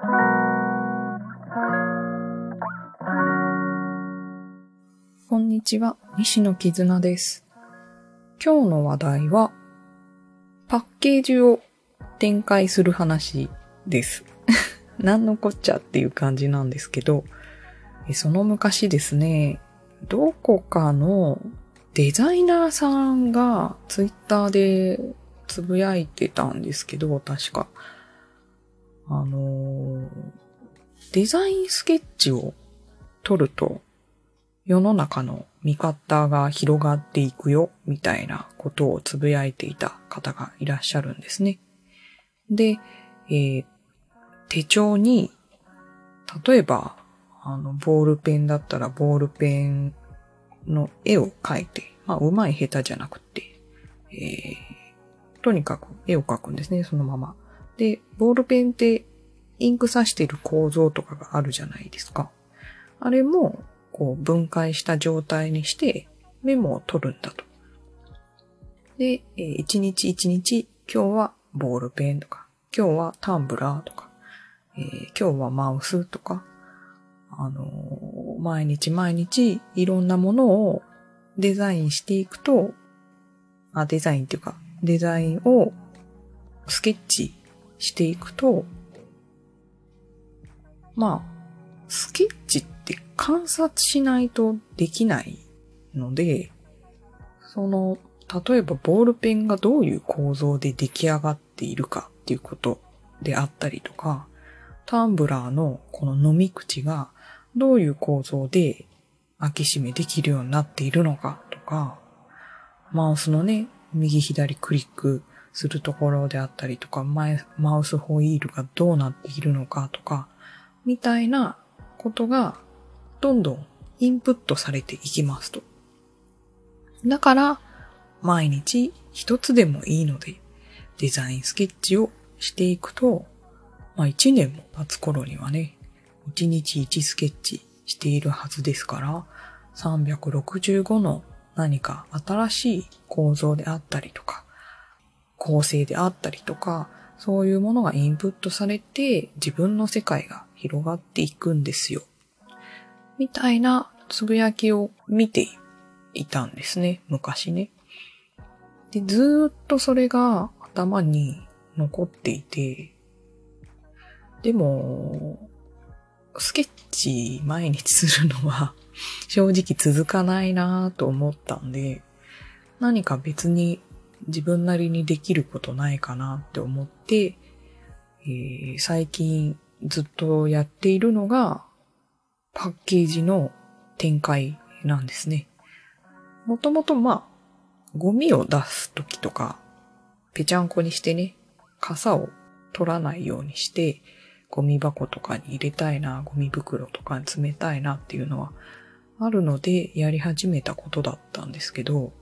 こんにちは、西野絆です。今日の話題は、パッケージを展開する話です。何のこっちゃっていう感じなんですけど、その昔ですね、どこかのデザイナーさんがツイッターでつぶやいてたんですけど、確か。あのデザインスケッチを撮ると世の中の見方が広がっていくよ、みたいなことをつぶやいていた方がいらっしゃるんですね。で、えー、手帳に、例えば、あの、ボールペンだったらボールペンの絵を描いて、まあ、うまい下手じゃなくて、えー、とにかく絵を描くんですね、そのまま。で、ボールペンってインク刺してる構造とかがあるじゃないですか。あれも、こう分解した状態にしてメモを取るんだと。で、一日一日今日はボールペンとか、今日はタンブラーとか、えー、今日はマウスとか、あのー、毎日毎日いろんなものをデザインしていくと、あ、デザインっていうか、デザインをスケッチしていくと、まあ、スケッチって観察しないとできないので、その、例えばボールペンがどういう構造で出来上がっているかっていうことであったりとか、タンブラーのこの飲み口がどういう構造で開け閉めできるようになっているのかとか、マウスのね、右左クリックするところであったりとか、マウスホイールがどうなっているのかとか、みたいなことがどんどんインプットされていきますと。だから、毎日一つでもいいので、デザインスケッチをしていくと、まあ一年も経つ頃にはね、一日一スケッチしているはずですから、365の何か新しい構造であったりとか、構成であったりとか、そういうものがインプットされて自分の世界が広がっていくんですよ。みたいなつぶやきを見ていたんですね、昔ね。で、ずっとそれが頭に残っていて、でも、スケッチ毎日するのは正直続かないなと思ったんで、何か別に自分なりにできることないかなって思って、えー、最近ずっとやっているのがパッケージの展開なんですね。もともとまあ、ゴミを出すときとか、ぺちゃんこにしてね、傘を取らないようにして、ゴミ箱とかに入れたいな、ゴミ袋とかに詰めたいなっていうのはあるのでやり始めたことだったんですけど、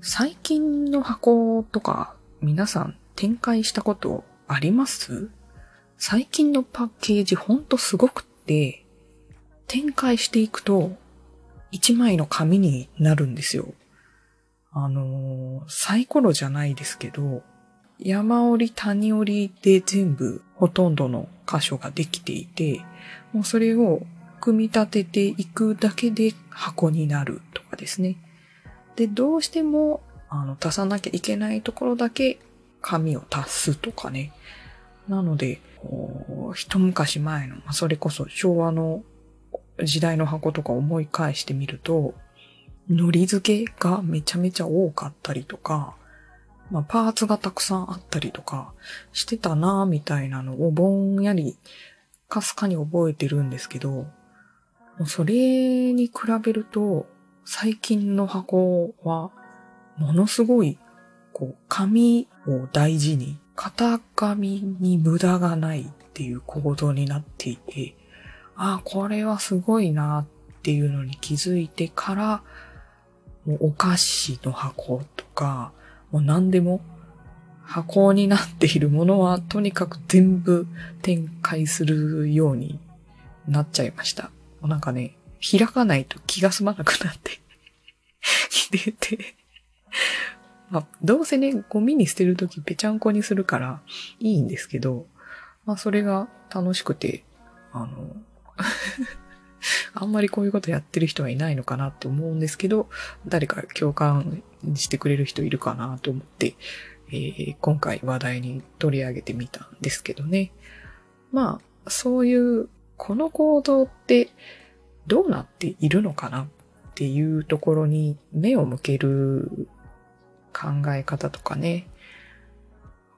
最近の箱とか皆さん展開したことあります？最近のパッケージほんとすごくって、展開していくと、一枚の紙になるんですよ。あのー、サイコロじゃないですけど、山折り谷折りで全部ほとんどの箇所ができていて、もうそれを組み立てていくだけで箱になるとかですね。で、どうしても、あの、足さなきゃいけないところだけ紙を足すとかね。なので、一昔前の、それこそ昭和の時代の箱とか思い返してみると、海苔付けがめちゃめちゃ多かったりとか、まあ、パーツがたくさんあったりとかしてたなぁみたいなのをぼんやりかすかに覚えてるんですけど、それに比べると最近の箱はものすごいこう紙を大事に型紙に無駄がないっていう構造になっていて、ああ、これはすごいなっていうのに気づいてから、もうお菓子の箱とか、もう何でも箱になっているものはとにかく全部展開するようになっちゃいました。なんかね、開かないと気が済まなくなって きてまあ、どうせね、ゴミに捨てるときぺちゃんこにするからいいんですけど、まあそれが楽しくて、あの、あんまりこういうことやってる人はいないのかなって思うんですけど、誰か共感してくれる人いるかなと思って、えー、今回話題に取り上げてみたんですけどね。まあ、そういう、この行動ってどうなっているのかなっていうところに目を向ける考え方とかね、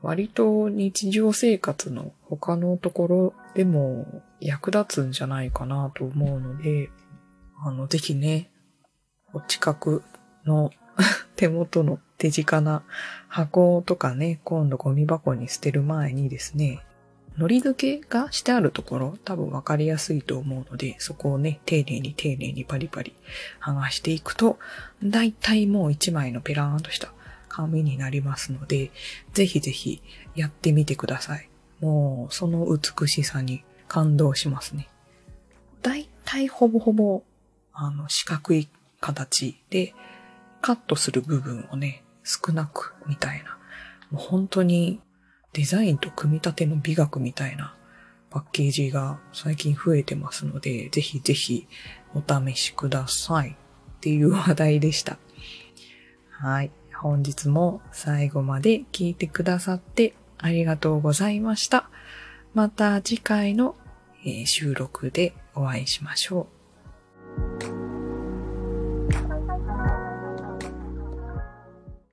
割と日常生活の他のところでも役立つんじゃないかなと思うので、あの、ぜひね、お近くの 手元の手近な箱とかね、今度ゴミ箱に捨てる前にですね、海苔付けがしてあるところ多分わかりやすいと思うので、そこをね、丁寧に丁寧にパリパリ剥がしていくと、だいたいもう一枚のペラーンとした紙になりますので、ぜひぜひやってみてください。もう、その美しさに感動しますね。だいたいほぼほぼ、あの、四角い形で、カットする部分をね、少なく、みたいな。もう本当に、デザインと組み立ての美学みたいなパッケージが最近増えてますので、ぜひぜひお試しくださいっていう話題でした。はい。本日も最後まで聞いてくださってありがとうございました。また次回の収録でお会いしましょう。